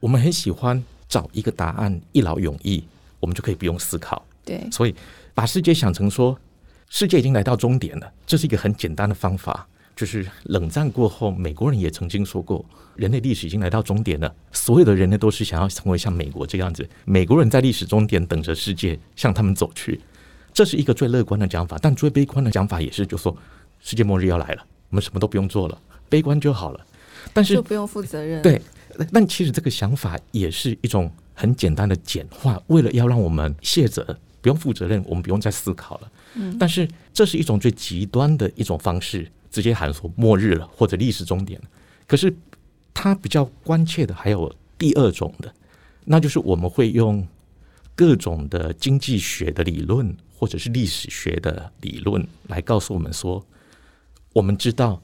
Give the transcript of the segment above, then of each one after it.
我们很喜欢找一个答案一劳永逸，我们就可以不用思考。对，所以把世界想成说，世界已经来到终点了，这是一个很简单的方法。就是冷战过后，美国人也曾经说过，人类历史已经来到终点了。所有的人类都是想要成为像美国这样子，美国人在历史终点等着世界向他们走去。这是一个最乐观的讲法，但最悲观的讲法也是，就说世界末日要来了，我们什么都不用做了，悲观就好了。但是就不用负责任。对，但其实这个想法也是一种很简单的简化，为了要让我们卸责，不用负责任，我们不用再思考了。嗯，但是这是一种最极端的一种方式。直接喊说末日了，或者历史终点了。可是，他比较关切的还有第二种的，那就是我们会用各种的经济学的理论，或者是历史学的理论来告诉我们说，我们知道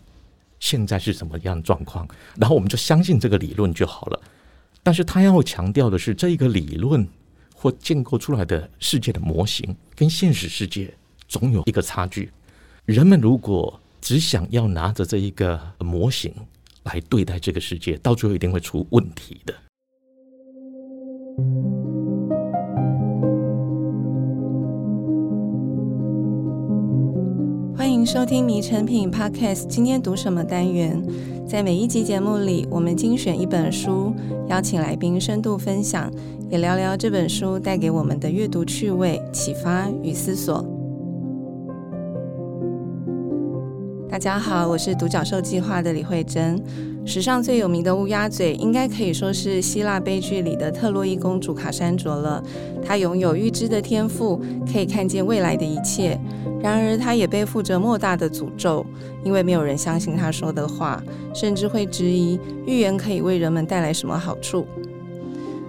现在是什么样状况，然后我们就相信这个理论就好了。但是，他要强调的是，这一个理论或建构出来的世界的模型，跟现实世界总有一个差距。人们如果只想要拿着这一个模型来对待这个世界，到最后一定会出问题的。欢迎收听《迷成品 Podcast》，今天读什么单元？在每一集节目里，我们精选一本书，邀请来宾深度分享，也聊聊这本书带给我们的阅读趣味、启发与思索。大家好，我是独角兽计划的李慧珍。史上最有名的乌鸦嘴，应该可以说是希腊悲剧里的特洛伊公主卡珊卓了。她拥有预知的天赋，可以看见未来的一切。然而，她也背负着莫大的诅咒，因为没有人相信她说的话，甚至会质疑预言可以为人们带来什么好处。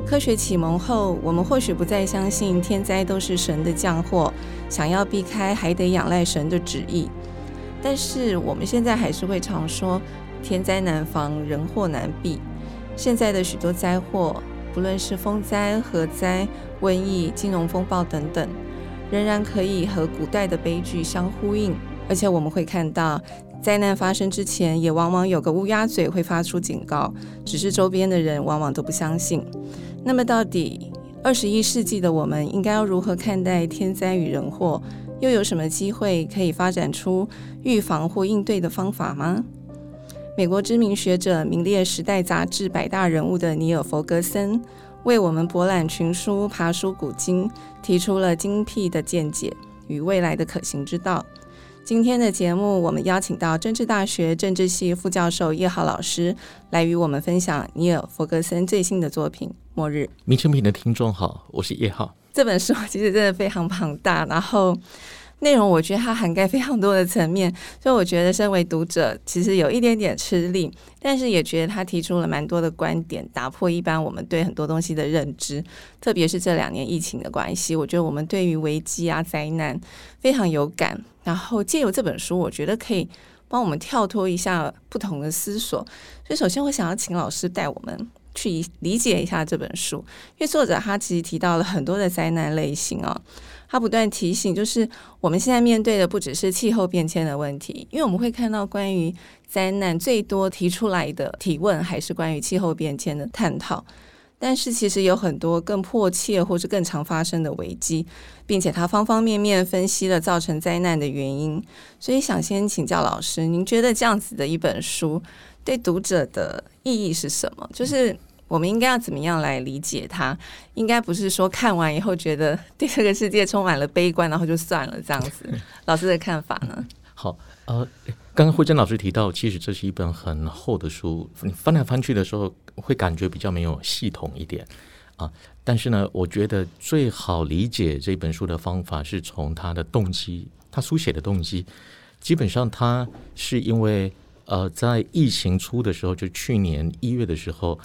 科学启蒙后，我们或许不再相信天灾都是神的降祸，想要避开，还得仰赖神的旨意。但是我们现在还是会常说天灾难防，人祸难避。现在的许多灾祸，不论是风灾、核灾、瘟疫、金融风暴等等，仍然可以和古代的悲剧相呼应。而且我们会看到，灾难发生之前，也往往有个乌鸦嘴会发出警告，只是周边的人往往都不相信。那么，到底二十一世纪的我们应该要如何看待天灾与人祸？又有什么机会可以发展出预防或应对的方法吗？美国知名学者、名列《时代》杂志百大人物的尼尔·弗格森，为我们博览群书、爬书古今，提出了精辟的见解与未来的可行之道。今天的节目，我们邀请到政治大学政治系副教授叶浩老师来与我们分享尼尔·弗格森最新的作品《末日》。名成品的听众好，我是叶浩。这本书其实真的非常庞大，然后内容我觉得它涵盖非常多的层面，所以我觉得身为读者其实有一点点吃力，但是也觉得他提出了蛮多的观点，打破一般我们对很多东西的认知，特别是这两年疫情的关系，我觉得我们对于危机啊灾难非常有感，然后借由这本书，我觉得可以帮我们跳脱一下不同的思索，所以首先我想要请老师带我们。去理解一下这本书，因为作者他其实提到了很多的灾难类型哦，他不断提醒，就是我们现在面对的不只是气候变迁的问题，因为我们会看到关于灾难最多提出来的提问还是关于气候变迁的探讨，但是其实有很多更迫切或是更常发生的危机，并且他方方面面分析了造成灾难的原因，所以想先请教老师，您觉得这样子的一本书对读者的意义是什么？就是我们应该要怎么样来理解它？应该不是说看完以后觉得 对这个世界充满了悲观，然后就算了这样子。老师的看法呢？好，呃，刚刚慧珍老师提到，其实这是一本很厚的书，你翻来翻去的时候会感觉比较没有系统一点啊。但是呢，我觉得最好理解这本书的方法是从他的动机，他书写的动机，基本上他是因为。呃，在疫情初的时候，就去年一月的时候，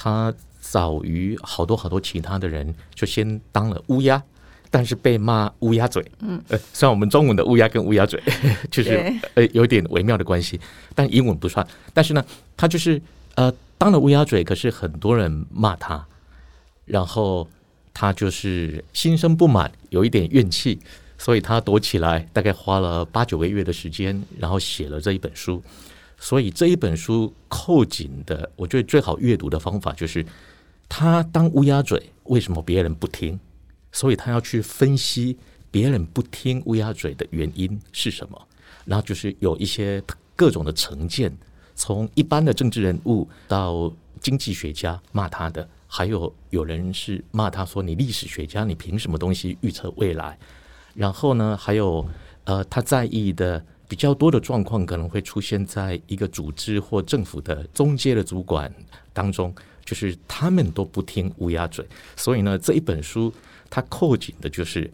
他早于好多好多其他的人，就先当了乌鸦，但是被骂乌鸦嘴。嗯，呃，虽然我们中文的乌鸦跟乌鸦嘴 就是呃有点微妙的关系，但英文不算。但是呢，他就是呃当了乌鸦嘴，可是很多人骂他，然后他就是心生不满，有一点怨气，所以他躲起来，大概花了八九个月的时间，然后写了这一本书。所以这一本书扣紧的，我觉得最好阅读的方法就是他当乌鸦嘴，为什么别人不听？所以他要去分析别人不听乌鸦嘴的原因是什么。然后就是有一些各种的成见，从一般的政治人物到经济学家骂他的，还有有人是骂他说：“你历史学家，你凭什么东西预测未来？”然后呢，还有呃，他在意的比较多的状况，可能会出现在一个组织或政府的中阶的主管当中，就是他们都不听乌鸦嘴。所以呢，这一本书它扣紧的就是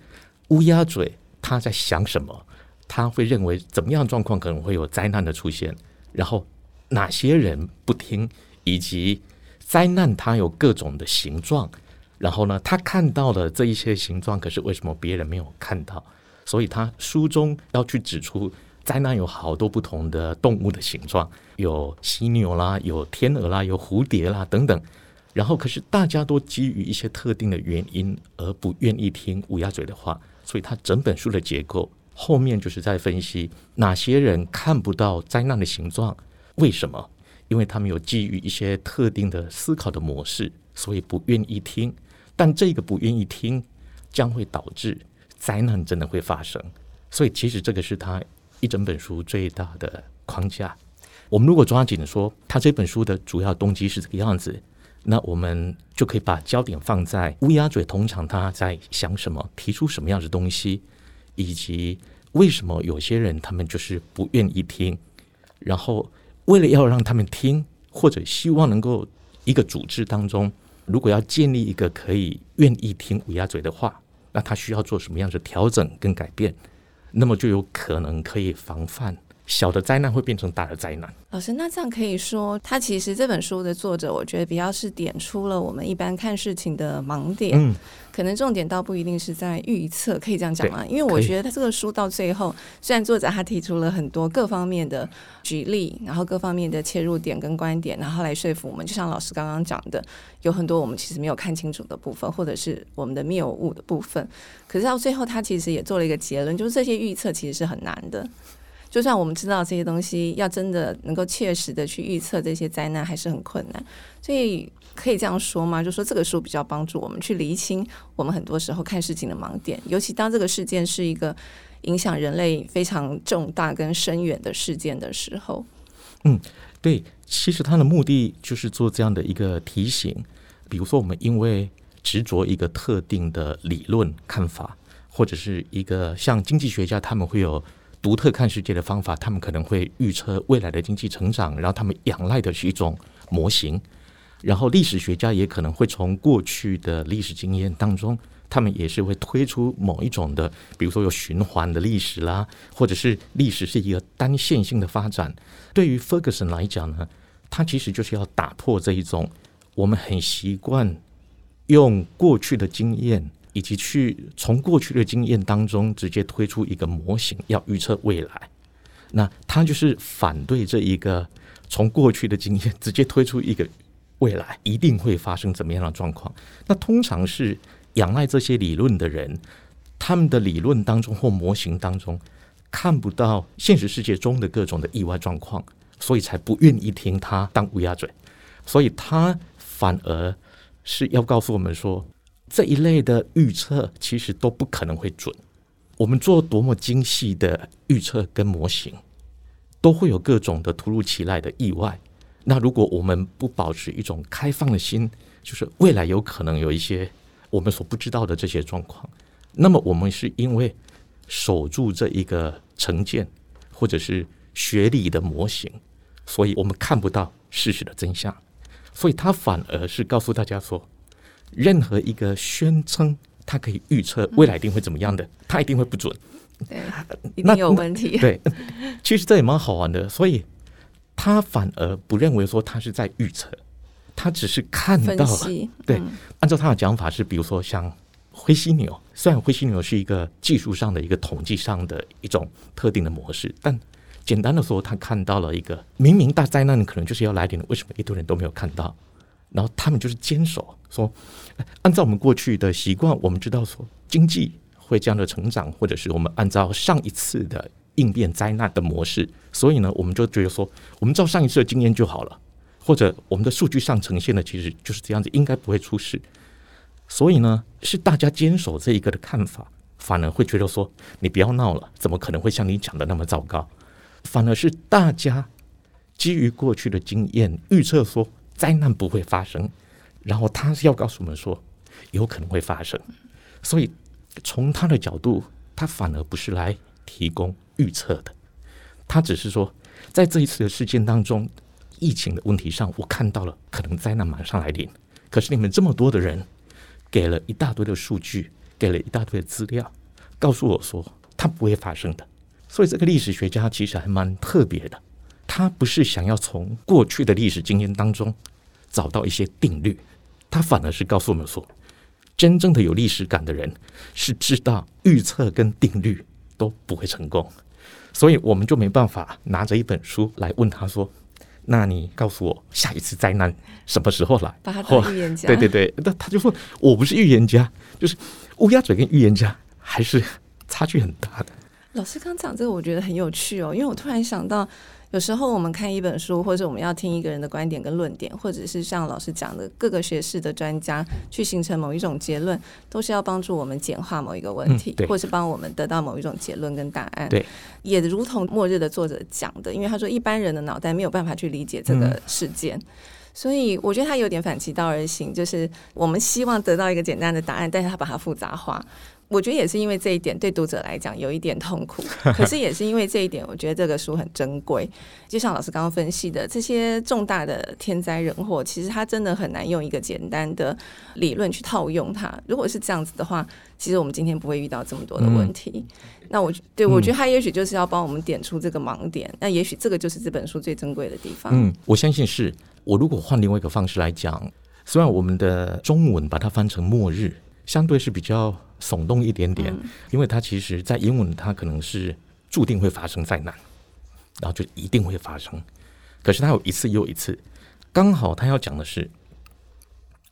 乌鸦嘴他在想什么，他会认为怎么样状况可能会有灾难的出现，然后哪些人不听，以及灾难它有各种的形状。然后呢，他看到了这一些形状，可是为什么别人没有看到？所以他书中要去指出，灾难有好多不同的动物的形状，有犀牛啦，有天鹅啦，有蝴蝶啦等等。然后，可是大家都基于一些特定的原因而不愿意听乌鸦嘴的话，所以他整本书的结构后面就是在分析哪些人看不到灾难的形状，为什么？因为他们有基于一些特定的思考的模式，所以不愿意听。但这个不愿意听，将会导致灾难真的会发生。所以，其实这个是他一整本书最大的框架。我们如果抓紧说，他这本书的主要动机是这个样子，那我们就可以把焦点放在乌鸦嘴通常他在想什么，提出什么样的东西，以及为什么有些人他们就是不愿意听。然后，为了要让他们听，或者希望能够一个组织当中。如果要建立一个可以愿意听乌鸦嘴的话，那他需要做什么样的调整跟改变？那么就有可能可以防范小的灾难会变成大的灾难。老师，那这样可以说，他其实这本书的作者，我觉得比较是点出了我们一般看事情的盲点。嗯。可能重点倒不一定是在预测，可以这样讲吗？因为我觉得他这个书到最后，虽然作者他提出了很多各方面的举例，然后各方面的切入点跟观点，然后来说服我们。就像老师刚刚讲的，有很多我们其实没有看清楚的部分，或者是我们的谬误的部分。可是到最后，他其实也做了一个结论，就是这些预测其实是很难的。就算我们知道这些东西，要真的能够切实的去预测这些灾难，还是很困难。所以。可以这样说吗？就说这个书比较帮助我们去厘清我们很多时候看事情的盲点，尤其当这个事件是一个影响人类非常重大跟深远的事件的时候。嗯，对，其实他的目的就是做这样的一个提醒。比如说，我们因为执着一个特定的理论看法，或者是一个像经济学家，他们会有独特看世界的方法，他们可能会预测未来的经济成长，然后他们仰赖的是一种模型。然后历史学家也可能会从过去的历史经验当中，他们也是会推出某一种的，比如说有循环的历史啦，或者是历史是一个单线性的发展。对于 Ferguson 来讲呢，他其实就是要打破这一种我们很习惯用过去的经验，以及去从过去的经验当中直接推出一个模型，要预测未来。那他就是反对这一个从过去的经验直接推出一个。未来一定会发生怎么样的状况？那通常是仰赖这些理论的人，他们的理论当中或模型当中看不到现实世界中的各种的意外状况，所以才不愿意听他当乌鸦嘴。所以他反而是要告诉我们说，这一类的预测其实都不可能会准。我们做多么精细的预测跟模型，都会有各种的突如其来的意外。那如果我们不保持一种开放的心，就是未来有可能有一些我们所不知道的这些状况，那么我们是因为守住这一个成见或者是学理的模型，所以我们看不到事实的真相。所以他反而是告诉大家说，任何一个宣称他可以预测未来一定会怎么样的，他一定会不准。对，一定有问题。对，其实这也蛮好玩的，所以。他反而不认为说他是在预测，他只是看到了。对，按照他的讲法是，比如说像灰犀牛，虽然灰犀牛是一个技术上的一个统计上的一种特定的模式，但简单的说，他看到了一个明明大灾难可能就是要来临的，为什么一堆人都没有看到？然后他们就是坚守说，按照我们过去的习惯，我们知道说经济会这样的成长，或者是我们按照上一次的。应变灾难的模式，所以呢，我们就觉得说，我们照上一次的经验就好了。或者我们的数据上呈现的其实就是这样子，应该不会出事。所以呢，是大家坚守这一个的看法，反而会觉得说，你不要闹了，怎么可能会像你讲的那么糟糕？反而是大家基于过去的经验预测说灾难不会发生，然后他是要告诉我们说有可能会发生，所以从他的角度，他反而不是来提供预测的，他只是说在这一次的事件当中，疫情的问题上，我看到了可能灾难马上来临，可是你们这么多的人给了一大堆的数据，给了一大堆的资料，告诉我说它不会发生的。所以这个历史学家其实还蛮特别的，他不是想要从过去的历史经验当中找到一些定律，他反而是告诉我们说，真正的有历史感的人是知道预测跟定律都不会成功，所以我们就没办法拿着一本书来问他说，那你告诉我下一次灾难什么时候来？把他当预言家，对对对，那他就说我不是预言家，就是乌鸦嘴跟预言家还是差距很大的。老师刚讲这个，我觉得很有趣哦，因为我突然想到，有时候我们看一本书，或者我们要听一个人的观点跟论点，或者是像老师讲的各个学士的专家去形成某一种结论，都是要帮助我们简化某一个问题，嗯、或是帮我们得到某一种结论跟答案。对，也如同末日的作者讲的，因为他说一般人的脑袋没有办法去理解这个事件，嗯、所以我觉得他有点反其道而行，就是我们希望得到一个简单的答案，但是他把它复杂化。我觉得也是因为这一点，对读者来讲有一点痛苦。可是也是因为这一点，我觉得这个书很珍贵。就像老师刚刚分析的，这些重大的天灾人祸，其实它真的很难用一个简单的理论去套用它。如果是这样子的话，其实我们今天不会遇到这么多的问题。嗯、那我对我觉得他也许就是要帮我们点出这个盲点。嗯、那也许这个就是这本书最珍贵的地方。嗯，我相信是。我如果换另外一个方式来讲，虽然我们的中文把它翻成末日，相对是比较。耸动一点点，因为它其实，在英文它可能是注定会发生灾难，然后就一定会发生。可是它有一次又一次，刚好他要讲的是，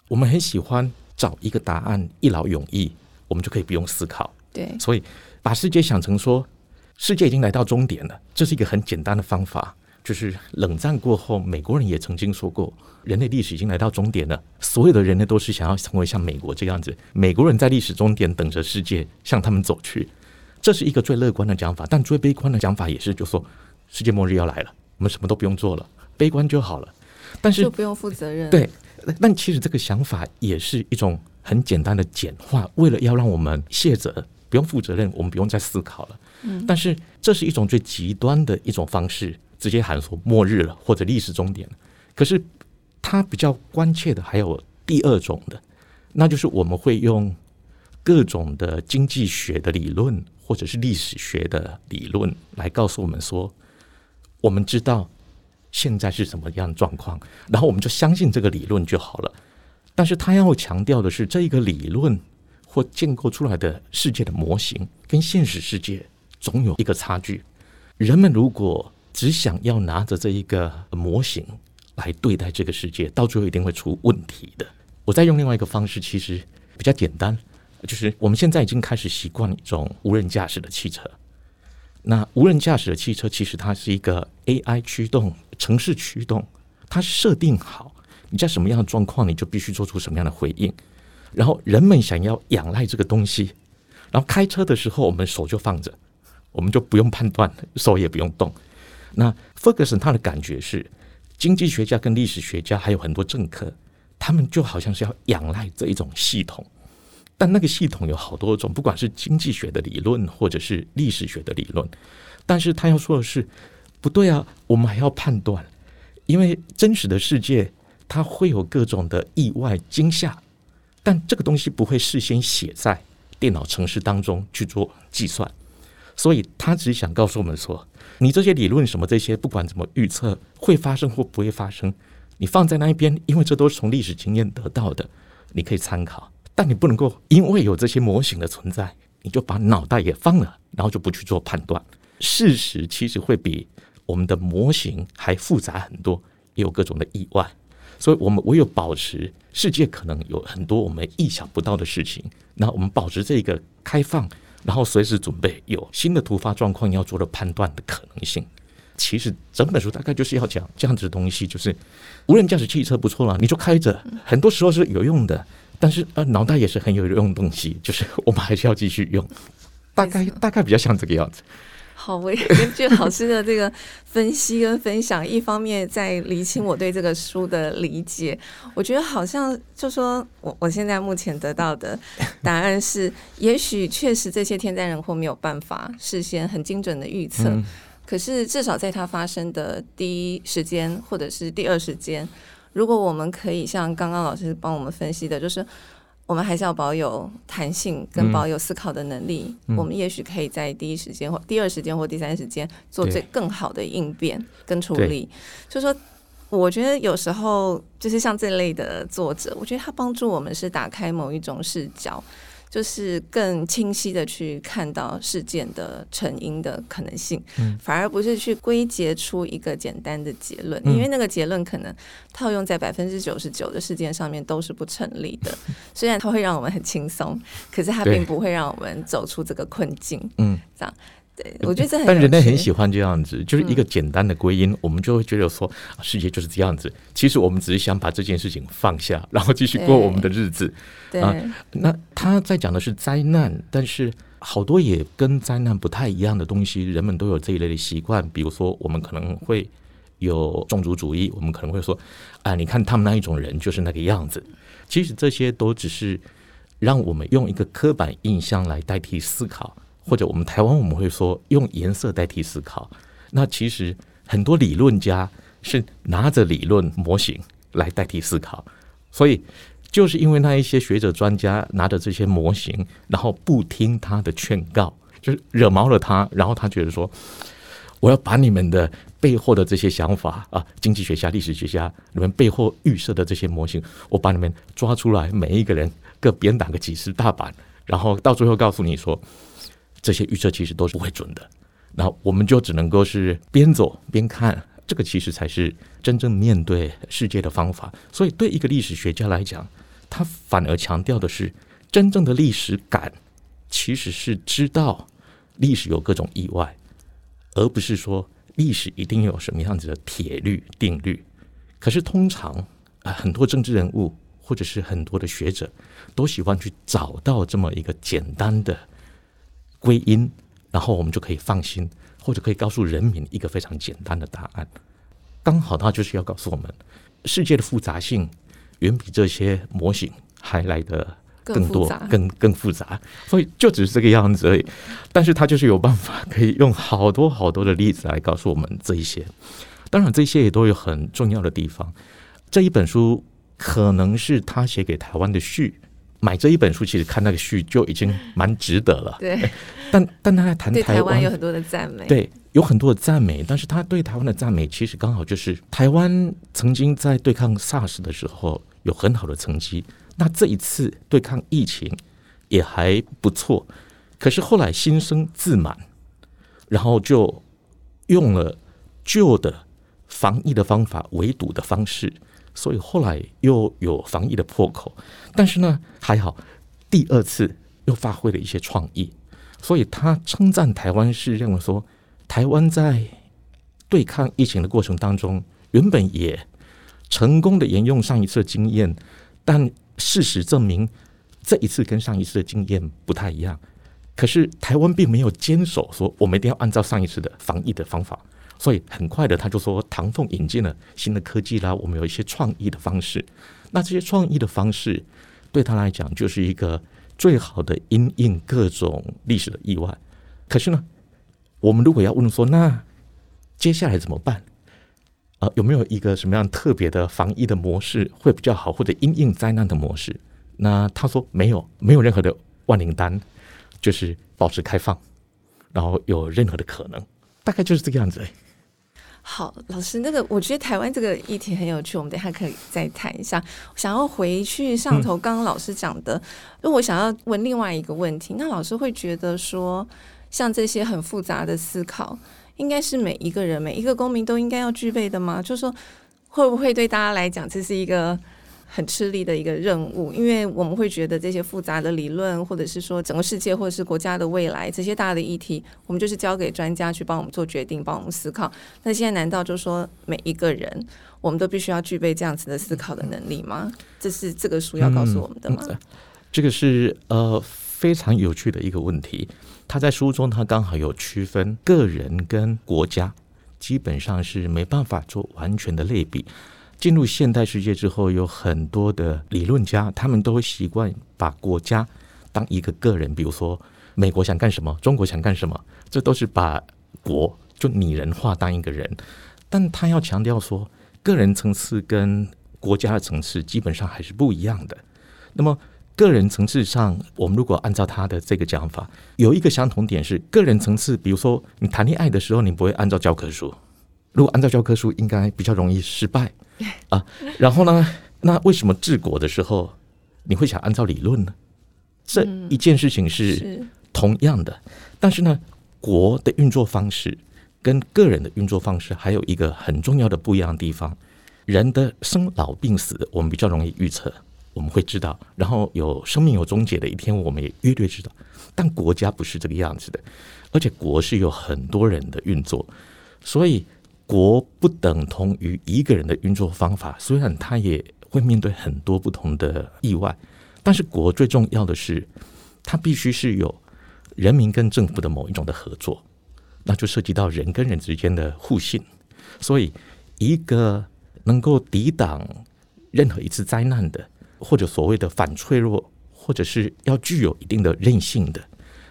我们很喜欢找一个答案一劳永逸，我们就可以不用思考。对，所以把世界想成说，世界已经来到终点了，这是一个很简单的方法。就是冷战过后，美国人也曾经说过，人类历史已经来到终点了。所有的人类都是想要成为像美国这样子，美国人在历史终点等着世界向他们走去，这是一个最乐观的讲法。但最悲观的讲法也是，就说世界末日要来了，我们什么都不用做了，悲观就好了。但是就不用负责任。对，但其实这个想法也是一种很简单的简化，为了要让我们卸责，不用负责任，我们不用再思考了。但是这是一种最极端的一种方式。直接喊说末日了，或者历史终点。可是，他比较关切的还有第二种的，那就是我们会用各种的经济学的理论，或者是历史学的理论来告诉我们说，我们知道现在是什么样的状况，然后我们就相信这个理论就好了。但是他要强调的是，这一个理论或建构出来的世界的模型，跟现实世界总有一个差距。人们如果只想要拿着这一个模型来对待这个世界，到最后一定会出问题的。我再用另外一个方式，其实比较简单，就是我们现在已经开始习惯一种无人驾驶的汽车。那无人驾驶的汽车其实它是一个 AI 驱动、城市驱动，它设定好你在什么样的状况，你就必须做出什么样的回应。然后人们想要仰赖这个东西，然后开车的时候我们手就放着，我们就不用判断，手也不用动。那 Ferguson 他的感觉是，经济学家跟历史学家还有很多政客，他们就好像是要仰赖这一种系统，但那个系统有好多种，不管是经济学的理论或者是历史学的理论，但是他要说的是，不对啊，我们还要判断，因为真实的世界它会有各种的意外惊吓，但这个东西不会事先写在电脑程式当中去做计算，所以他只想告诉我们说。你这些理论什么这些，不管怎么预测会发生或不会发生，你放在那一边，因为这都是从历史经验得到的，你可以参考。但你不能够因为有这些模型的存在，你就把脑袋也放了，然后就不去做判断。事实其实会比我们的模型还复杂很多，也有各种的意外。所以我们唯有保持世界可能有很多我们意想不到的事情，那我们保持这个开放。然后随时准备有新的突发状况要做的判断的可能性，其实整本书大概就是要讲这样子的东西，就是无人驾驶汽车不错了，你就开着，很多时候是有用的，但是呃，脑袋也是很有用的东西，就是我们还是要继续用，大概大概比较像这个样子。好，我也根据老师的这个分析跟分享，一方面在厘清我对这个书的理解。我觉得好像就说我我现在目前得到的答案是，也许确实这些天灾人祸没有办法事先很精准的预测，嗯、可是至少在它发生的第一时间或者是第二时间，如果我们可以像刚刚老师帮我们分析的，就是。我们还是要保有弹性跟保有思考的能力。嗯、我们也许可以在第一时间或第二时间或第三时间做最更好的应变跟处理。就说，我觉得有时候就是像这类的作者，我觉得他帮助我们是打开某一种视角。就是更清晰的去看到事件的成因的可能性，嗯，反而不是去归结出一个简单的结论，嗯，因为那个结论可能套用在百分之九十九的事件上面都是不成立的。虽然它会让我们很轻松，可是它并不会让我们走出这个困境。嗯，这样。对，我觉得这很，但人类很喜欢这样子，就是一个简单的归因，嗯、我们就会觉得说，世界就是这样子。其实我们只是想把这件事情放下，然后继续过我们的日子。对啊，那他在讲的是灾难，但是好多也跟灾难不太一样的东西，人们都有这一类的习惯。比如说，我们可能会有种族主义，我们可能会说，啊，你看他们那一种人就是那个样子。其实这些都只是让我们用一个刻板印象来代替思考。或者我们台湾我们会说用颜色代替思考，那其实很多理论家是拿着理论模型来代替思考，所以就是因为那一些学者专家拿着这些模型，然后不听他的劝告，就是惹毛了他，然后他觉得说，我要把你们的背后的这些想法啊，经济学家、历史学家，你们背后预设的这些模型，我把你们抓出来，每一个人各鞭打个几十大板，然后到最后告诉你说。这些预测其实都是不会准的，那我们就只能够是边走边看，这个其实才是真正面对世界的方法。所以，对一个历史学家来讲，他反而强调的是真正的历史感，其实是知道历史有各种意外，而不是说历史一定有什么样子的铁律定律。可是，通常啊，很多政治人物或者是很多的学者都喜欢去找到这么一个简单的。归因，然后我们就可以放心，或者可以告诉人民一个非常简单的答案。刚好他就是要告诉我们，世界的复杂性远比这些模型还来得更多、更更复杂。所以就只是这个样子而已。但是他就是有办法，可以用好多好多的例子来告诉我们这一些。当然，这些也都有很重要的地方。这一本书可能是他写给台湾的序。买这一本书，其实看那个序就已经蛮值得了。对，但但他在谈台湾有很多的赞美，对，有很多的赞美。但是他对台湾的赞美，其实刚好就是台湾曾经在对抗 SARS 的时候有很好的成绩，那这一次对抗疫情也还不错。可是后来心生自满，然后就用了旧的防疫的方法，围堵的方式。所以后来又有防疫的破口，但是呢还好，第二次又发挥了一些创意，所以他称赞台湾是认为说，台湾在对抗疫情的过程当中，原本也成功的沿用上一次的经验，但事实证明这一次跟上一次的经验不太一样，可是台湾并没有坚守说我们一定要按照上一次的防疫的方法。所以很快的，他就说唐凤引进了新的科技啦，我们有一些创意的方式。那这些创意的方式对他来讲就是一个最好的因应各种历史的意外。可是呢，我们如果要问说，那接下来怎么办？啊、呃，有没有一个什么样特别的防疫的模式会比较好，或者因应灾难的模式？那他说没有，没有任何的万灵丹，就是保持开放，然后有任何的可能，大概就是这个样子。好，老师，那个我觉得台湾这个议题很有趣，我们等下可以再谈一下。想要回去上头，刚刚老师讲的，那、我想要问另外一个问题，那老师会觉得说，像这些很复杂的思考，应该是每一个人、每一个公民都应该要具备的吗？就是说，会不会对大家来讲，这是一个很吃力的一个任务，因为我们会觉得这些复杂的理论，或者是说整个世界或者是国家的未来这些大的议题，我们就是交给专家去帮我们做决定，帮我们思考。那现在难道就说每一个人，我们都必须要具备这样子的思考的能力吗？这是这个书要告诉我们的吗？这个是呃非常有趣的一个问题。他在书中，他刚好有区分个人跟国家，基本上是没办法做完全的类比。进入现代世界之后，有很多的理论家，他们都会习惯把国家当一个个人，比如说美国想干什么，中国想干什么，这都是把国就拟人化当一个人。但他要强调说，个人层次跟国家的层次基本上还是不一样的。那么个人层次上，我们如果按照他的这个讲法，有一个相同点是，个人层次，比如说你谈恋爱的时候，你不会按照教科书，如果按照教科书，应该比较容易失败。啊，然后呢？那为什么治国的时候你会想按照理论呢？这一件事情是同样的，但是呢，国的运作方式跟个人的运作方式还有一个很重要的不一样的地方。人的生老病死，我们比较容易预测，我们会知道。然后有生命有终结的一天，我们也约略知道。但国家不是这个样子的，而且国是有很多人的运作，所以。国不等同于一个人的运作方法，虽然他也会面对很多不同的意外，但是国最重要的是，它必须是有人民跟政府的某一种的合作，那就涉及到人跟人之间的互信。所以，一个能够抵挡任何一次灾难的，或者所谓的反脆弱，或者是要具有一定的韧性的，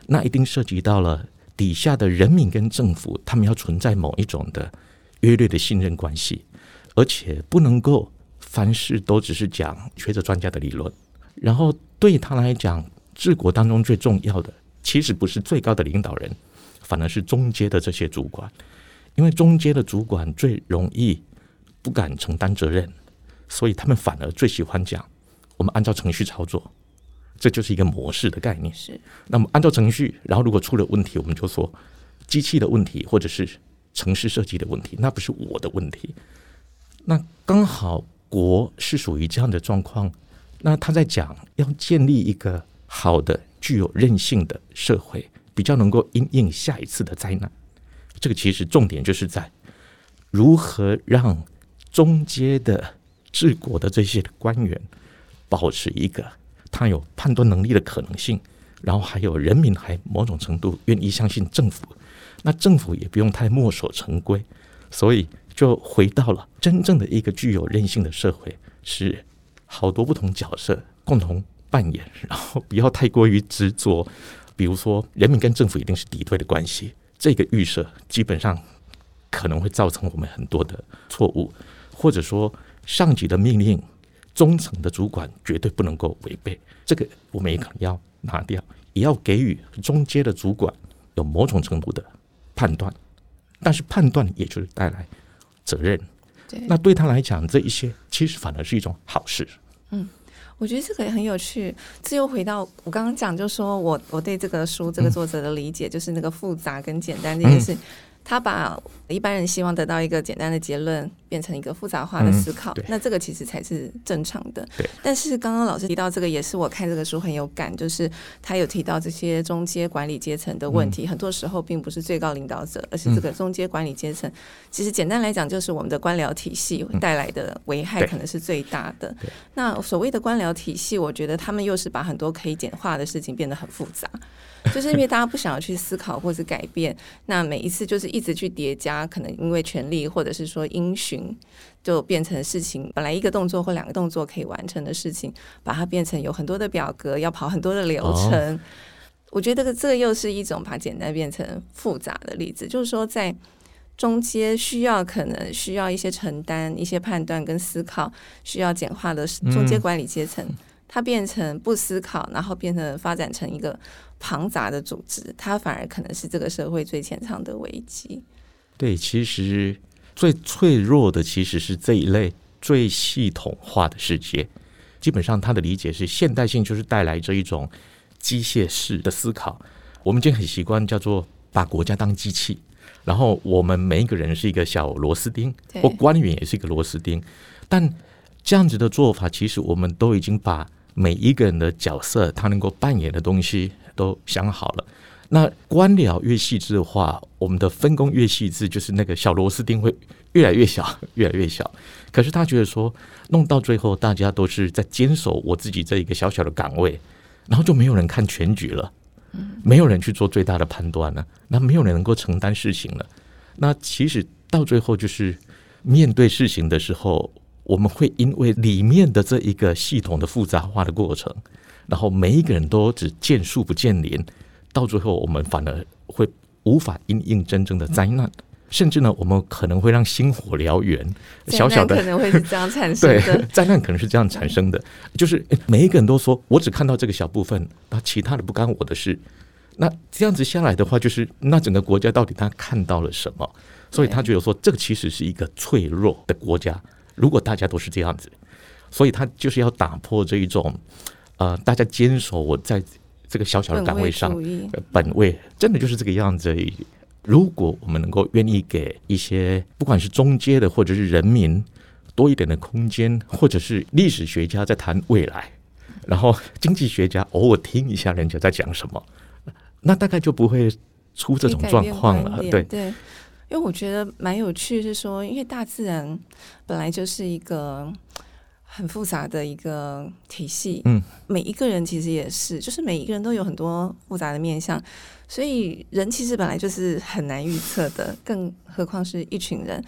那一定涉及到了底下的人民跟政府，他们要存在某一种的。约略的信任关系，而且不能够凡事都只是讲学者专家的理论。然后对他来讲，治国当中最重要的，其实不是最高的领导人，反而是中阶的这些主管，因为中阶的主管最容易不敢承担责任，所以他们反而最喜欢讲我们按照程序操作，这就是一个模式的概念。是，那么按照程序，然后如果出了问题，我们就说机器的问题，或者是。城市设计的问题，那不是我的问题。那刚好国是属于这样的状况。那他在讲要建立一个好的、具有韧性的社会，比较能够因应下一次的灾难。这个其实重点就是在如何让中阶的治国的这些官员保持一个他有判断能力的可能性，然后还有人民还某种程度愿意相信政府。那政府也不用太墨守成规，所以就回到了真正的一个具有韧性的社会，是好多不同角色共同扮演，然后不要太过于执着。比如说，人民跟政府一定是敌对的关系，这个预设基本上可能会造成我们很多的错误，或者说上级的命令，中层的主管绝对不能够违背，这个我们也可能要拿掉，也要给予中阶的主管有某种程度的。判断，但是判断也就是带来责任。对，那对他来讲，这一些其实反而是一种好事。嗯，我觉得这个也很有趣。这又回到我刚刚讲，就说我我对这个书这个作者的理解，就是那个复杂跟简单这件事。嗯他把一般人希望得到一个简单的结论，变成一个复杂化的思考，嗯、那这个其实才是正常的。但是刚刚老师提到这个，也是我看这个书很有感，就是他有提到这些中阶管理阶层的问题，嗯、很多时候并不是最高领导者，而是这个中阶管理阶层。嗯、其实简单来讲，就是我们的官僚体系带来的危害可能是最大的。嗯、那所谓的官僚体系，我觉得他们又是把很多可以简化的事情变得很复杂。就是因为大家不想要去思考或是改变，那每一次就是一直去叠加，可能因为权力或者是说因循，就变成事情本来一个动作或两个动作可以完成的事情，把它变成有很多的表格，要跑很多的流程。我觉得这个又是一种把简单变成复杂的例子，就是说在中间需要可能需要一些承担、一些判断跟思考，需要简化的中间管理阶层。它变成不思考，然后变成发展成一个庞杂的组织，它反而可能是这个社会最潜藏的危机。对，其实最脆弱的其实是这一类最系统化的世界。基本上，他的理解是现代性就是带来这一种机械式的思考。我们已经很习惯叫做把国家当机器，然后我们每一个人是一个小螺丝钉，或官员也是一个螺丝钉，但。这样子的做法，其实我们都已经把每一个人的角色，他能够扮演的东西都想好了。那官僚越细致的话，我们的分工越细致，就是那个小螺丝钉会越来越小，越来越小。可是他觉得说，弄到最后，大家都是在坚守我自己这一个小小的岗位，然后就没有人看全局了，没有人去做最大的判断了，那没有人能够承担事情了。那其实到最后，就是面对事情的时候，我们会因为里面的这一个系统的复杂化的过程，然后每一个人都只见树不见林。到最后，我们反而会无法因应真正的灾难，嗯、甚至呢，我们可能会让星火燎原。小小的可能会是这样产生的，对，灾难可能是这样产生的。嗯、就是每一个人都说，我只看到这个小部分，那其他的不干我的事。那这样子下来的话，就是那整个国家到底他看到了什么？所以他觉得说，这个其实是一个脆弱的国家。如果大家都是这样子，所以他就是要打破这一种，呃，大家坚守我在。这个小小的岗位上，本位真的就是这个样子。如果我们能够愿意给一些不管是中阶的或者是人民多一点的空间，或者是历史学家在谈未来，然后经济学家偶尔听一下人家在讲什么，那大概就不会出这种状况了。对对，因为我觉得蛮有趣，是说因为大自然本来就是一个。很复杂的一个体系，嗯，每一个人其实也是，就是每一个人都有很多复杂的面相，所以人其实本来就是很难预测的，更何况是一群人。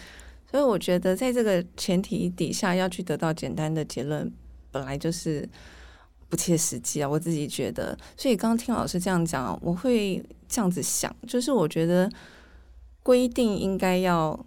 所以我觉得，在这个前提底下，要去得到简单的结论，本来就是不切实际啊。我自己觉得，所以刚刚听老师这样讲，我会这样子想，就是我觉得规定应该要。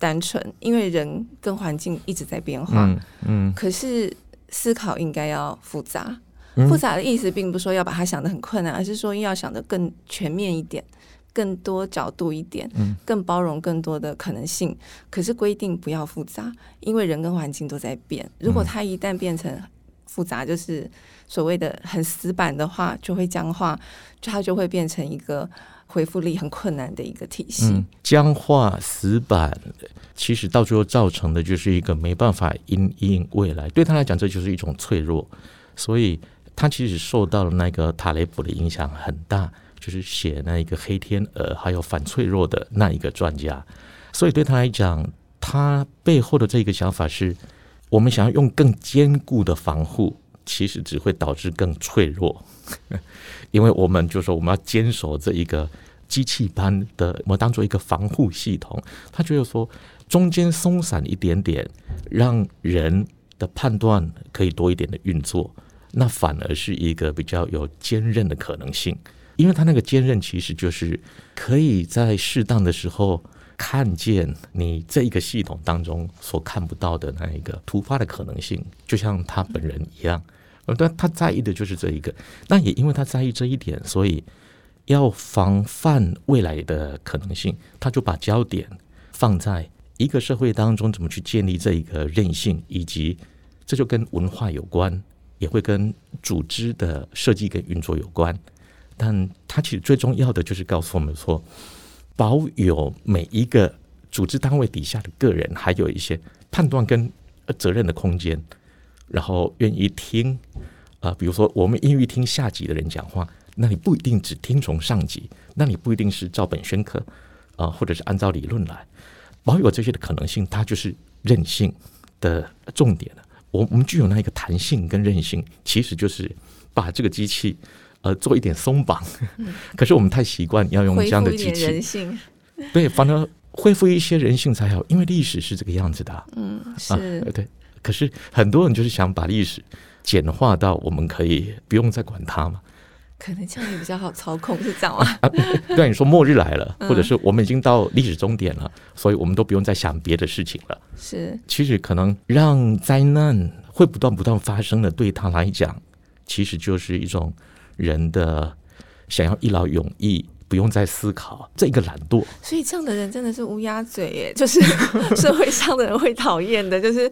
单纯，因为人跟环境一直在变化，嗯，嗯，可是思考应该要复杂，嗯，复杂的意思并不是说要把它想得很困难，而是说要想得更全面一点，更多角度一点，嗯，更包容更多的可能性。可是规定不要复杂，因为人跟环境都在变，如果它一旦变成复杂，就是所谓的很死板的话，就会僵化，就它就会变成一个。恢复力很困难的一个体系，僵化、死板，其实到最后造成的就是一个没办法因应未来。对他来讲，这就是一种脆弱，所以他其实受到了那个塔雷普的影响很大，就是写那一个黑天鹅还有反脆弱的那一个专家。所以对他来讲，他背后的这个想法是，我们想要用更坚固的防护，其实只会导致更脆弱。因为我们就说我们要坚守这一个机器般的，我们当做一个防护系统。他觉得说中间松散一点点，让人的判断可以多一点的运作，那反而是一个比较有坚韧的可能性。因为他那个坚韧其实就是可以在适当的时候看见你这一个系统当中所看不到的那一个突发的可能性，就像他本人一样。但他在意的就是这一个，那也因为他在意这一点，所以要防范未来的可能性，他就把焦点放在一个社会当中怎么去建立这一个韧性，以及这就跟文化有关，也会跟组织的设计跟运作有关。但他其实最重要的就是告诉我们说，保有每一个组织单位底下的个人，还有一些判断跟责任的空间。然后愿意听，啊、呃，比如说我们愿意听下级的人讲话，那你不一定只听从上级，那你不一定是照本宣科，啊、呃，或者是按照理论来，保有这些的可能性，它就是韧性的重点了。我我们具有那一个弹性跟韧性，其实就是把这个机器，呃，做一点松绑。嗯、可是我们太习惯要用这样的机器，人性对，反而恢复一些人性才好，因为历史是这个样子的。嗯，是、啊、对。可是很多人就是想把历史简化到我们可以不用再管它嘛？可能这样也比较好操控，是这样吗？啊，对，你说末日来了，或者是我们已经到历史终点了，嗯，所以我们都不用再想别的事情了。是，其实可能让灾难会不断不断发生的，对他来讲，其实就是一种人的想要一劳永逸。不用再思考这一个懒惰，所以这样的人真的是乌鸦嘴耶，就是社会上的人会讨厌的，就是，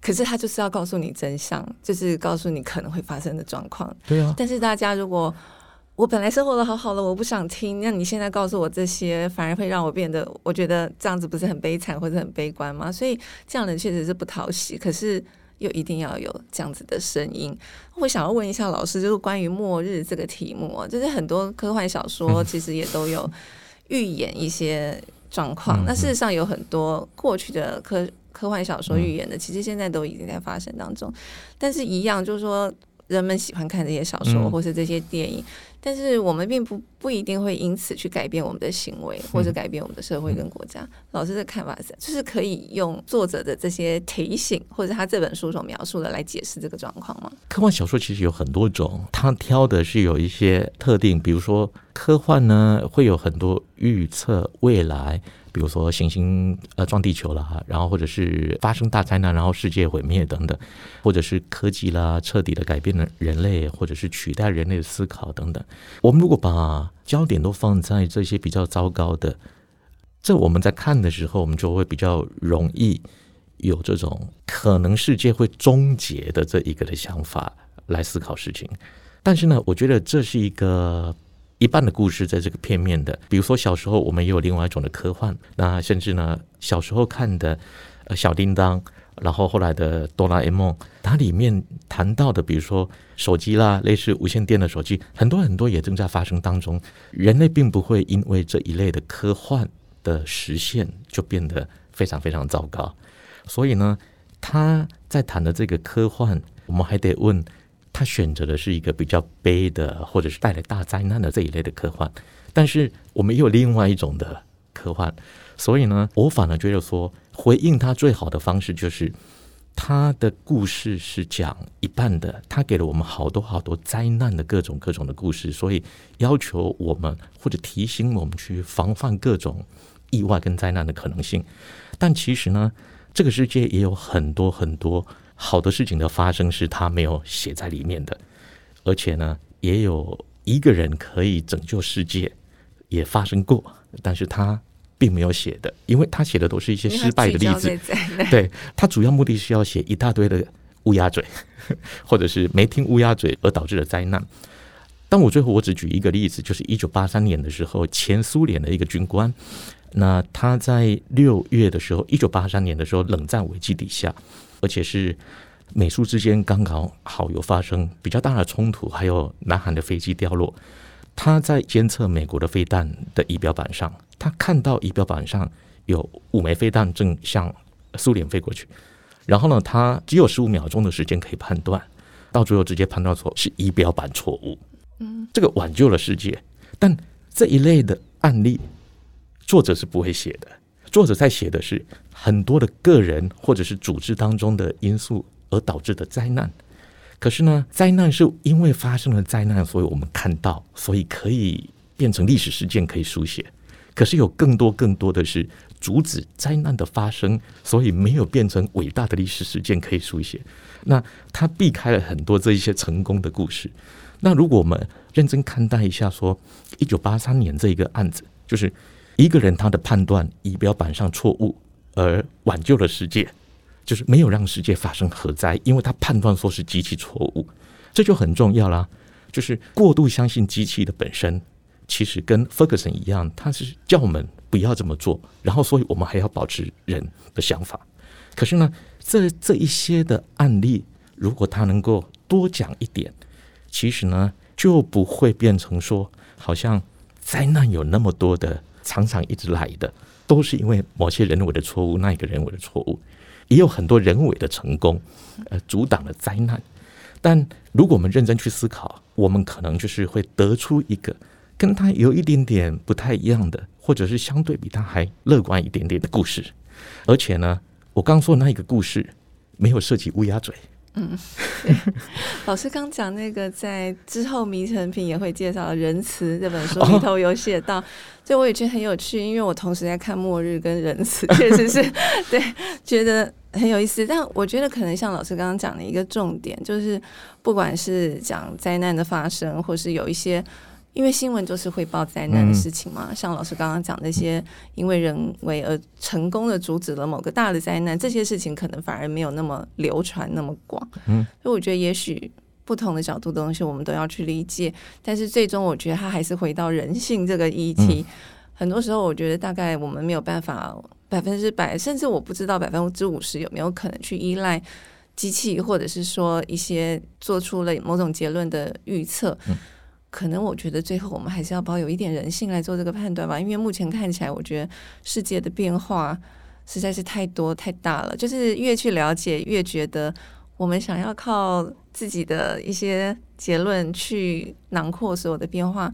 可是他就是要告诉你真相，就是告诉你可能会发生的状况。对啊，但是大家如果我本来生活的好好的，我不想听，那你现在告诉我这些，反而会让我变得，我觉得这样子不是很悲惨或者很悲观吗？所以这样的人确实是不讨喜，可是又一定要有这样子的声音。我想要问一下老师，就是关于末日这个题目，就是很多科幻小说 其实也都有预演一些状况。嗯、那事实上有很多过去的科科幻小说预言的，其实现在都已经在发生当中。但是，一样就是说。人们喜欢看这些小说或是这些电影，嗯、但是我们并不不一定会因此去改变我们的行为，或者改变我们的社会跟国家。嗯、老师的看法是，就是可以用作者的这些提醒，或者他这本书所描述的来解释这个状况吗？科幻小说其实有很多种，他挑的是有一些特定，比如说科幻呢，会有很多预测未来。比如说行星呃撞地球啦，然后或者是发生大灾难，然后世界毁灭等等，或者是科技啦彻底的改变了人类，或者是取代人类的思考等等。我们如果把焦点都放在这些比较糟糕的，这我们在看的时候，我们就会比较容易有这种可能世界会终结的这一个的想法来思考事情。但是呢，我觉得这是一个。一半的故事在这个片面的，比如说小时候我们也有另外一种的科幻，那甚至呢小时候看的呃小叮当，然后后来的哆啦 A 梦，它里面谈到的，比如说手机啦，类似无线电的手机，很多很多也正在发生当中。人类并不会因为这一类的科幻的实现就变得非常非常糟糕，所以呢，他在谈的这个科幻，我们还得问。他选择的是一个比较悲的，或者是带来大灾难的这一类的科幻，但是我们也有另外一种的科幻，所以呢，我反而觉得说，回应他最好的方式就是他的故事是讲一半的，他给了我们好多好多灾难的各种各种的故事，所以要求我们或者提醒我们去防范各种意外跟灾难的可能性，但其实呢，这个世界也有很多很多。好的事情的发生是他没有写在里面的，而且呢，也有一个人可以拯救世界，也发生过，但是他并没有写的，因为他写的都是一些失败的例子。对，他主要目的是要写一大堆的乌鸦嘴，或者是没听乌鸦嘴而导致的灾难。但我最后我只举一个例子，就是一九八三年的时候，前苏联的一个军官，那他在六月的时候，一九八三年的时候，冷战危机底下。而且是美苏之间刚刚好有发生比较大的冲突，还有南韩的飞机掉落。他在监测美国的飞弹的仪表板上，他看到仪表板上有五枚飞弹正向苏联飞过去。然后呢，他只有十五秒钟的时间可以判断，到最后直接判断错是仪表板错误。嗯，这个挽救了世界。但这一类的案例，作者是不会写的。作者在写的是很多的个人或者是组织当中的因素而导致的灾难。可是呢，灾难是因为发生了灾难，所以我们看到，所以可以变成历史事件可以书写。可是有更多更多的是阻止灾难的发生，所以没有变成伟大的历史事件可以书写。那他避开了很多这一些成功的故事。那如果我们认真看待一下，说一九八三年这一个案子，就是。一个人他的判断仪表板上错误，而挽救了世界，就是没有让世界发生核灾，因为他判断说是机器错误，这就很重要啦。就是过度相信机器的本身，其实跟 Ferguson 一样，他是叫我们不要这么做，然后所以我们还要保持人的想法。可是呢，这这一些的案例，如果他能够多讲一点，其实呢就不会变成说好像灾难有那么多的。常常一直来的都是因为某些人为的错误，那一个人为的错误，也有很多人为的成功，呃，阻挡了灾难。但如果我们认真去思考，我们可能就是会得出一个跟他有一点点不太一样的，或者是相对比他还乐观一点点的故事。而且呢，我刚说的那一个故事没有涉及乌鸦嘴。嗯，老师刚讲那个，在之后迷成品也会介绍《仁慈》这本书里头有写到，所以我也觉得很有趣，因为我同时在看《末日》跟《仁慈》，确实是对，觉得很有意思。但我觉得可能像老师刚刚讲的一个重点，就是不管是讲灾难的发生，或是有一些。因为新闻就是会报灾难的事情嘛，嗯、像老师刚刚讲那些因为人为而成功的阻止了某个大的灾难，这些事情可能反而没有那么流传那么广。嗯，所以我觉得也许不同的角度的东西我们都要去理解，但是最终我觉得它还是回到人性这个议题。嗯、很多时候我觉得大概我们没有办法百分之百，甚至我不知道百分之五十有没有可能去依赖机器，或者是说一些做出了某种结论的预测。嗯可能我觉得最后我们还是要保有一点人性来做这个判断吧，因为目前看起来，我觉得世界的变化实在是太多太大了。就是越去了解，越觉得我们想要靠自己的一些结论去囊括所有的变化，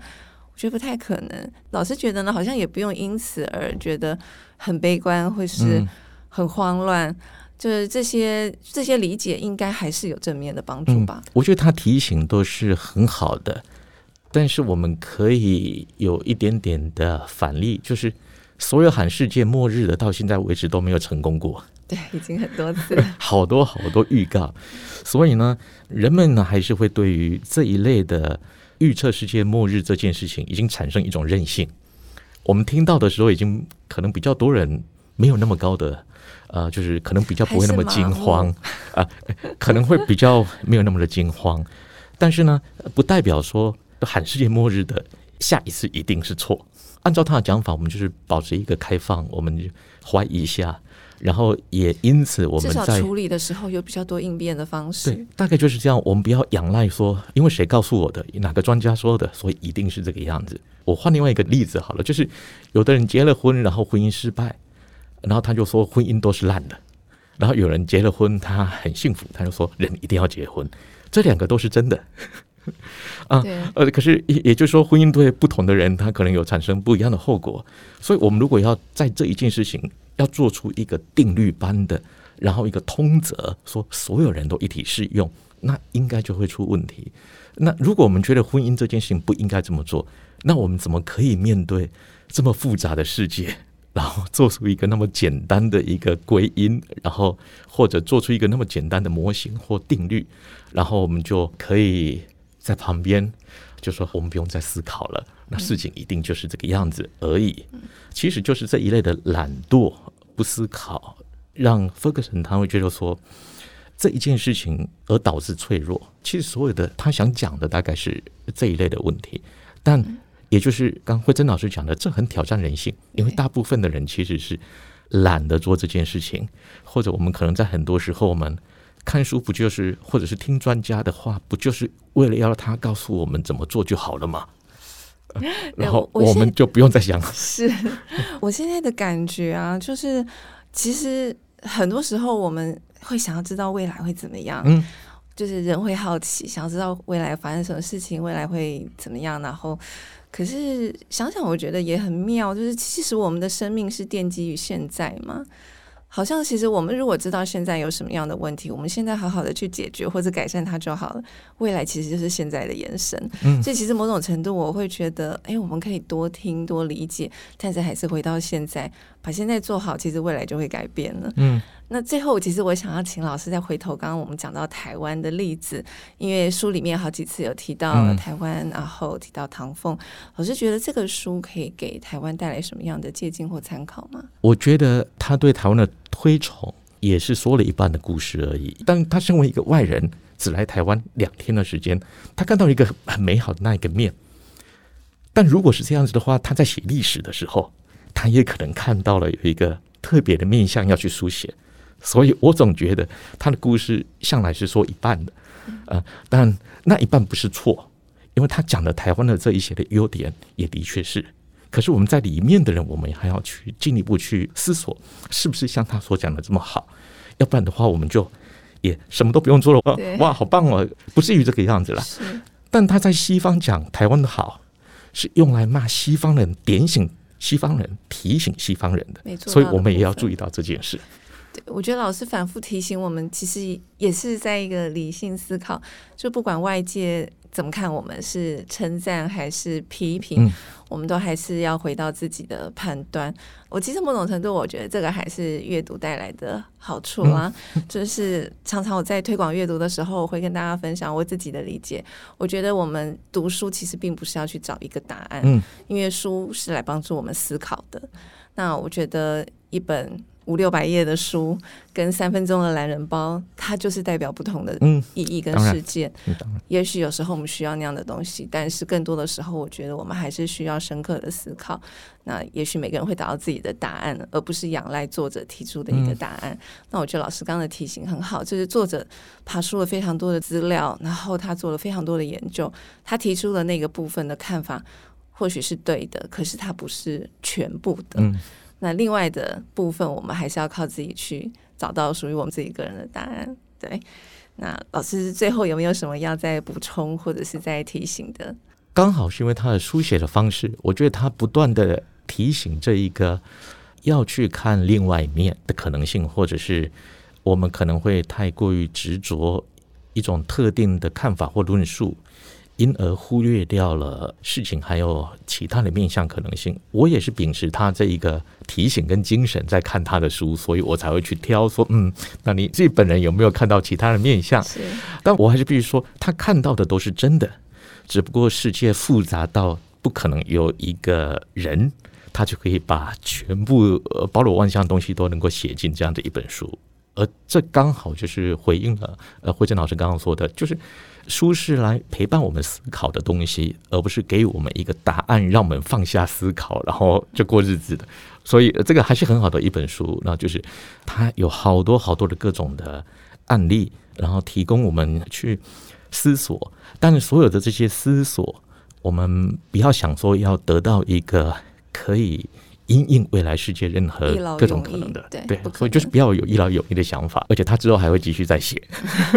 我觉得不太可能。老师觉得呢，好像也不用因此而觉得很悲观，或是很慌乱。嗯、就是这些这些理解，应该还是有正面的帮助吧。嗯、我觉得他提醒都是很好的。但是我们可以有一点点的反例，就是所有喊世界末日的，到现在为止都没有成功过。对，已经很多次，好多好多预告。所以呢，人们呢还是会对于这一类的预测世界末日这件事情，已经产生一种韧性。我们听到的时候，已经可能比较多人没有那么高的，呃，就是可能比较不会那么惊慌啊，可能会比较没有那么的惊慌。但是呢，不代表说。喊世界末日的下一次一定是错。按照他的讲法，我们就是保持一个开放，我们怀疑一下，然后也因此我们在处理的时候有比较多应变的方式。对，大概就是这样。我们不要仰赖说，因为谁告诉我的，哪个专家说的，所以一定是这个样子。我换另外一个例子好了，就是有的人结了婚，然后婚姻失败，然后他就说婚姻都是烂的；然后有人结了婚，他很幸福，他就说人一定要结婚。这两个都是真的。啊，呃，可是也也就是说，婚姻对不同的人，他可能有产生不一样的后果。所以，我们如果要在这一件事情要做出一个定律般的，然后一个通则，说所有人都一体适用，那应该就会出问题。那如果我们觉得婚姻这件事情不应该这么做，那我们怎么可以面对这么复杂的世界，然后做出一个那么简单的一个归因，然后或者做出一个那么简单的模型或定律，然后我们就可以。在旁边就说：“我们不用再思考了，那事情一定就是这个样子而已。其实就是这一类的懒惰、不思考，让 Ferguson 他会觉得说这一件事情而导致脆弱。其实所有的他想讲的大概是这一类的问题，但也就是刚慧珍老师讲的，这很挑战人性，因为大部分的人其实是懒得做这件事情，或者我们可能在很多时候我们。”看书不就是，或者是听专家的话，不就是为了要他告诉我们怎么做就好了吗？然后我们就不用再想了。是我现在的感觉啊，就是其实很多时候我们会想要知道未来会怎么样，嗯，就是人会好奇，想要知道未来发生什么事情，未来会怎么样。然后，可是想想，我觉得也很妙，就是其实我们的生命是奠基于现在嘛。好像其实我们如果知道现在有什么样的问题，我们现在好好的去解决或者改善它就好了。未来其实就是现在的延伸。嗯，所以其实某种程度我会觉得，哎，我们可以多听多理解，但是还是回到现在，把现在做好，其实未来就会改变了。嗯。那最后，其实我想要请老师再回头，刚刚我们讲到台湾的例子，因为书里面好几次有提到台湾，然后提到唐凤，老师觉得这个书可以给台湾带来什么样的借鉴或参考吗？我觉得他对台湾的推崇也是说了一半的故事而已。但他身为一个外人，只来台湾两天的时间，他看到一个很美好的那一个面。但如果是这样子的话，他在写历史的时候，他也可能看到了有一个特别的面向要去书写。所以我总觉得他的故事向来是说一半的，呃，但那一半不是错，因为他讲的台湾的这一些的优点也的确是。可是我们在里面的人，我们还要去进一步去思索，是不是像他所讲的这么好？要不然的话，我们就也什么都不用做了。哇，好棒哦！不至于这个样子了。但他在西方讲台湾的好，是用来骂西方人、点醒西方人、提醒西方人的。没错，所以我们也要注意到这件事。对，我觉得老师反复提醒我们，其实也是在一个理性思考。就不管外界怎么看我们，是称赞还是批评，嗯，我们都还是要回到自己的判断。我其实某种程度，我觉得这个还是阅读带来的好处啊。嗯，就是常常我在推广阅读的时候，我会跟大家分享我自己的理解。我觉得我们读书其实并不是要去找一个答案，嗯，因为书是来帮助我们思考的。那我觉得一本。五六百页的书跟三分钟的懒人包，它就是代表不同的意义跟事件。嗯嗯、也许有时候我们需要那样的东西，但是更多的时候，我觉得我们还是需要深刻的思考。那也许每个人会找到自己的答案，而不是仰赖作者提出的一个答案。嗯、那我觉得老师刚刚的提醒很好，就是作者爬出了非常多的资料，然后他做了非常多的研究，他提出的那个部分的看法或许是对的，可是他不是全部的。嗯那另外的部分，我们还是要靠自己去找到属于我们自己个人的答案。对，那老师最后有没有什么要再补充或者是再提醒的？刚好是因为他的书写的方式，我觉得他不断的提醒这一个要去看另外一面的可能性，或者是我们可能会太过于执着一种特定的看法或论述。因而忽略掉了事情还有其他的面向可能性。我也是秉持他这一个提醒跟精神在看他的书，所以我才会去挑说，嗯，那你自己本人有没有看到其他的面向？是。但我还是必须说，他看到的都是真的，只不过世界复杂到不可能有一个人他就可以把全部呃包罗万象的东西都能够写进这样的一本书。而这刚好就是回应了呃慧珍老师刚刚说的，就是。书是来陪伴我们思考的东西，而不是给我们一个答案，让我们放下思考，然后就过日子的。所以，这个还是很好的一本书。那就是它有好多好多的各种的案例，然后提供我们去思索。但是，所有的这些思索，我们不要想说要得到一个可以。因应未来世界任何各种可能的，对，对，所以就是不要有一劳永逸的想法，而且他之后还会继续再写，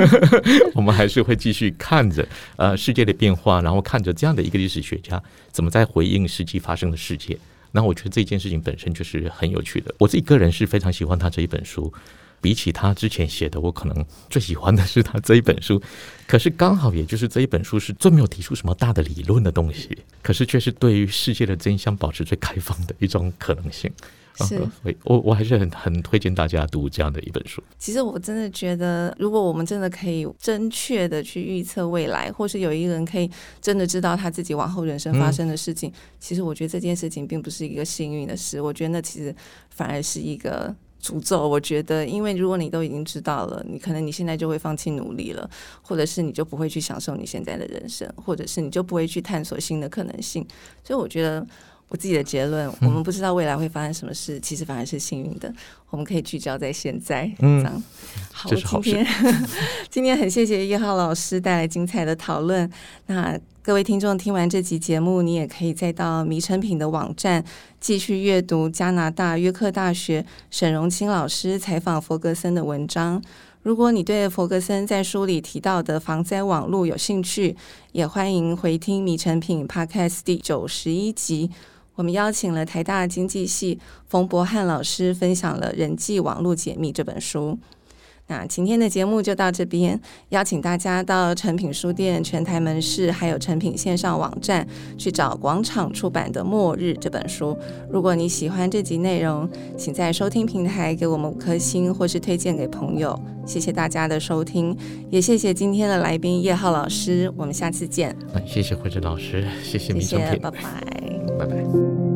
我们还是会继续看着呃世界的变化，然后看着这样的一个历史学家怎么在回应实际发生的世界。那我觉得这件事情本身就是很有趣的，我自己个人是非常喜欢他这一本书。比起他之前写的，我可能最喜欢的是他这一本书。可是刚好，也就是这一本书是最没有提出什么大的理论的东西，可是却是对于世界的真相保持最开放的一种可能性。是，我我还是很很推荐大家读这样的一本书。其实我真的觉得，如果我们真的可以准确的去预测未来，或是有一个人可以真的知道他自己往后人生发生的事情，嗯、其实我觉得这件事情并不是一个幸运的事。我觉得那其实反而是一个。诅咒，我觉得，因为如果你都已经知道了，你可能你现在就会放弃努力了，或者是你就不会去享受你现在的人生，或者是你就不会去探索新的可能性。所以，我觉得我自己的结论，我们不知道未来会发生什么事，其实反而是幸运的。我们可以聚焦在现在。嗯，这样好，好，今天 今天很谢谢一号老师带来精彩的讨论。那各位听众听完这集节目，你也可以再到迷诚品的网站继续阅读加拿大约克大学沈荣清老师采访弗格森的文章。如果你对弗格森在书里提到的防灾网络有兴趣，也欢迎回听迷诚品 Podcast 第九十一集。我们邀请了台大经济系冯博翰老师分享了《人际网络解密》这本书。那今天的节目就到这边，邀请大家到诚品书店全台门市，还有诚品线上网站去找广场出版的《末日》这本书。如果你喜欢这集内容，请在收听平台给我们五颗星，或是推荐给朋友。谢谢大家的收听，也谢谢今天的来宾叶浩老师。我们下次见。谢谢慧珍老师，谢谢迷诚品，拜拜，拜拜。